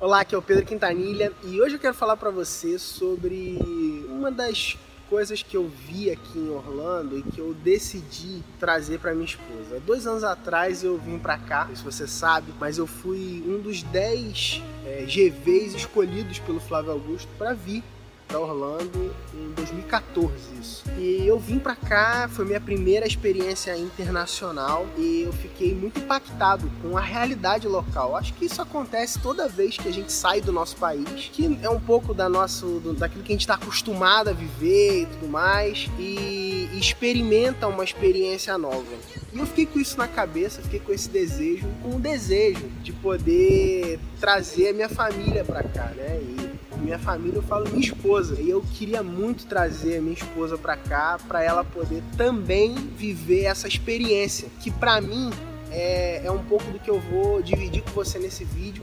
Olá, aqui é o Pedro Quintanilha e hoje eu quero falar para você sobre uma das coisas que eu vi aqui em Orlando e que eu decidi trazer para minha esposa. Dois anos atrás eu vim para cá, se você sabe, mas eu fui um dos 10 é, GVs escolhidos pelo Flávio Augusto para vir para Orlando em 2014 isso. E eu vim para cá, foi minha primeira experiência internacional e eu fiquei muito impactado com a realidade local. Acho que isso acontece toda vez que a gente sai do nosso país, que é um pouco da nosso, daquilo que a gente está acostumado a viver e tudo mais, e, e experimenta uma experiência nova. E eu fiquei com isso na cabeça, fiquei com esse desejo, com o desejo de poder trazer a minha família para cá, né? E minha família, eu falo minha esposa. E eu queria muito trazer a minha esposa para cá, para ela poder também viver essa experiência, que para mim é, é um pouco do que eu vou dividir com você nesse vídeo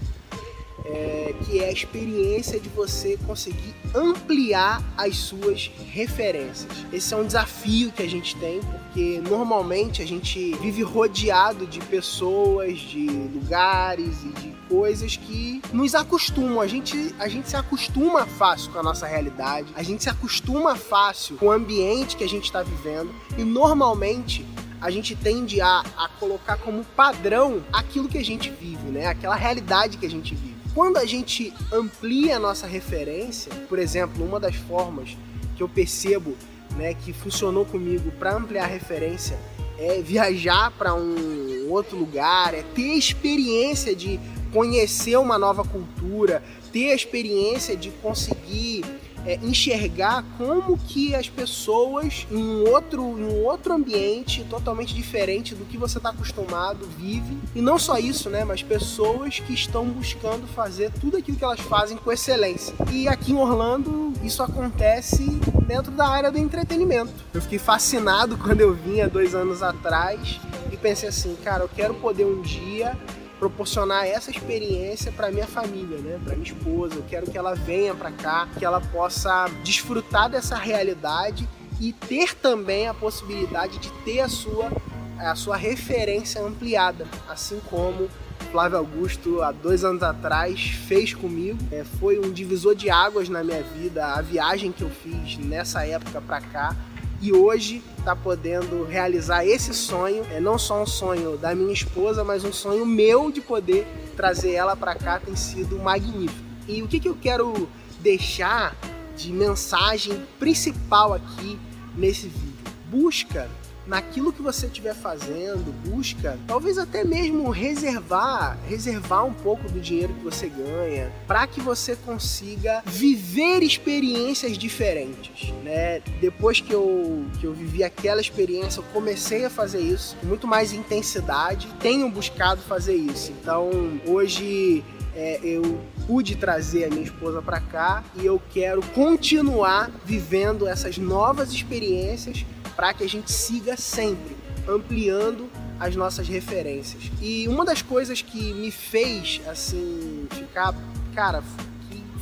é, que é a experiência de você conseguir ampliar as suas referências. Esse é um desafio que a gente tem, porque normalmente a gente vive rodeado de pessoas, de lugares e de coisas que nos acostumam. A gente, a gente se acostuma fácil com a nossa realidade, a gente se acostuma fácil com o ambiente que a gente está vivendo e normalmente a gente tende a, a colocar como padrão aquilo que a gente vive, né? Aquela realidade que a gente vive. Quando a gente amplia a nossa referência, por exemplo, uma das formas que eu percebo né, que funcionou comigo para ampliar a referência é viajar para um outro lugar, é ter experiência de conhecer uma nova cultura, ter a experiência de conseguir é, enxergar como que as pessoas em um outro, em um outro ambiente totalmente diferente do que você está acostumado vivem. E não só isso, né? Mas pessoas que estão buscando fazer tudo aquilo que elas fazem com excelência. E aqui em Orlando isso acontece dentro da área do entretenimento. Eu fiquei fascinado quando eu vim há dois anos atrás e pensei assim, cara, eu quero poder um dia proporcionar essa experiência para minha família, né? Para minha esposa. Eu quero que ela venha para cá, que ela possa desfrutar dessa realidade e ter também a possibilidade de ter a sua a sua referência ampliada, assim como Flávio Augusto, há dois anos atrás, fez comigo. É, foi um divisor de águas na minha vida, a viagem que eu fiz nessa época para cá e hoje está podendo realizar esse sonho. É não só um sonho da minha esposa, mas um sonho meu de poder trazer ela para cá tem sido magnífico. E o que, que eu quero deixar de mensagem principal aqui nesse vídeo? Busca naquilo que você estiver fazendo, busca talvez até mesmo reservar, reservar um pouco do dinheiro que você ganha para que você consiga viver experiências diferentes, né? Depois que eu, que eu vivi aquela experiência, eu comecei a fazer isso com muito mais intensidade, tenho buscado fazer isso. Então, hoje é, eu pude trazer a minha esposa para cá e eu quero continuar vivendo essas novas experiências para que a gente siga sempre ampliando as nossas referências. E uma das coisas que me fez assim ficar, cara,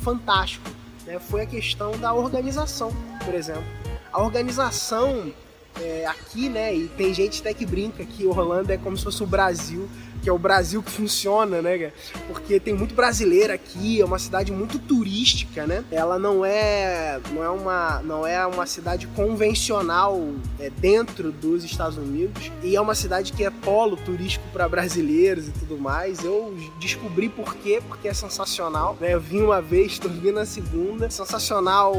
fantástico, né, foi a questão da organização, por exemplo. A organização é, aqui, né, e tem gente até que brinca que Orlando é como se fosse o Brasil que é o Brasil que funciona, né? Porque tem muito brasileiro aqui, é uma cidade muito turística, né? Ela não é, não é uma, não é uma cidade convencional é, dentro dos Estados Unidos e é uma cidade que é polo turístico para brasileiros e tudo mais. Eu descobri por quê, porque é sensacional. Né? Eu vim uma vez, estou vindo na segunda, sensacional.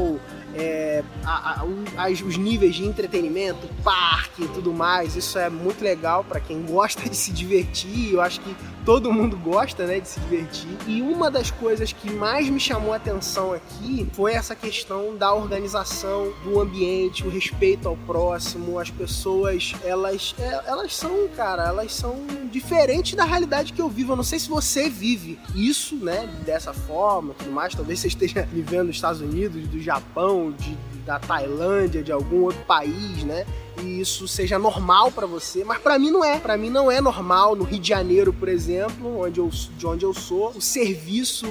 É, a, a, os níveis de entretenimento, parque e tudo mais, isso é muito legal para quem gosta de se divertir eu acho que todo mundo gosta, né, de se divertir. E uma das coisas que mais me chamou a atenção aqui foi essa questão da organização do ambiente, o respeito ao próximo, as pessoas, elas, é, elas são, cara, elas são diferentes da realidade que eu vivo. Eu não sei se você vive isso, né, dessa forma, tudo mais. Talvez você esteja vivendo nos Estados Unidos, do Japão, de, da Tailândia, de algum outro país, né? E isso seja normal para você, mas para mim não é. Para mim não é normal no Rio de Janeiro, por exemplo onde eu, de onde eu sou, o serviço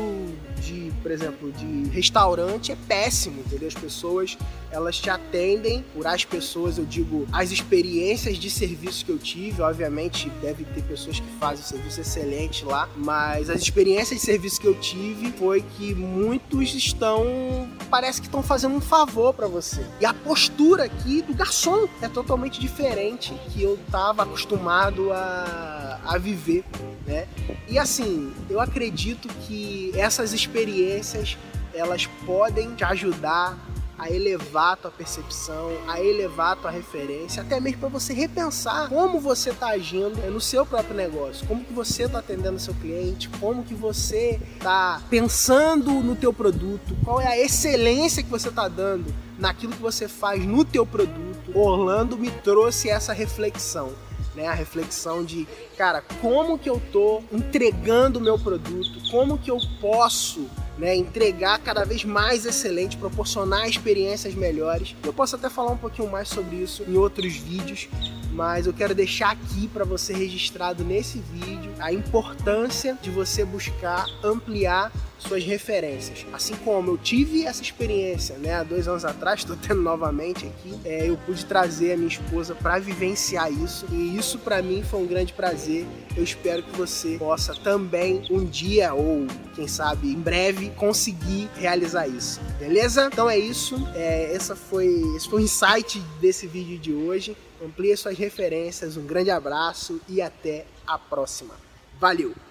de, por exemplo, de restaurante é péssimo, entendeu? As pessoas elas te atendem por as pessoas, eu digo, as experiências de serviço que eu tive, obviamente deve ter pessoas que fazem serviço excelente lá, mas as experiências de serviço que eu tive foi que muitos estão, parece que estão fazendo um favor para você. E a postura aqui do garçom é totalmente diferente que eu estava acostumado a, a viver, né? E assim, eu acredito que essas experiências elas podem te ajudar a elevar a tua percepção, a elevar a tua referência, até mesmo para você repensar como você está agindo no seu próprio negócio, como que você está atendendo seu cliente, como que você está pensando no teu produto, qual é a excelência que você está dando naquilo que você faz no teu produto. Orlando me trouxe essa reflexão. Né, a reflexão de, cara, como que eu tô entregando o meu produto, como que eu posso né, entregar cada vez mais excelente, proporcionar experiências melhores. Eu posso até falar um pouquinho mais sobre isso em outros vídeos, mas eu quero deixar aqui para você registrado nesse vídeo a importância de você buscar ampliar suas referências. Assim como eu tive essa experiência, né, há dois anos atrás, estou tendo novamente aqui, é, eu pude trazer a minha esposa para vivenciar isso e isso para mim foi um grande prazer. Eu espero que você possa também um dia ou quem sabe em breve conseguir realizar isso. Beleza? Então é isso. É, essa foi esse foi o insight desse vídeo de hoje. Amplie suas referências. Um grande abraço e até a próxima. Valeu!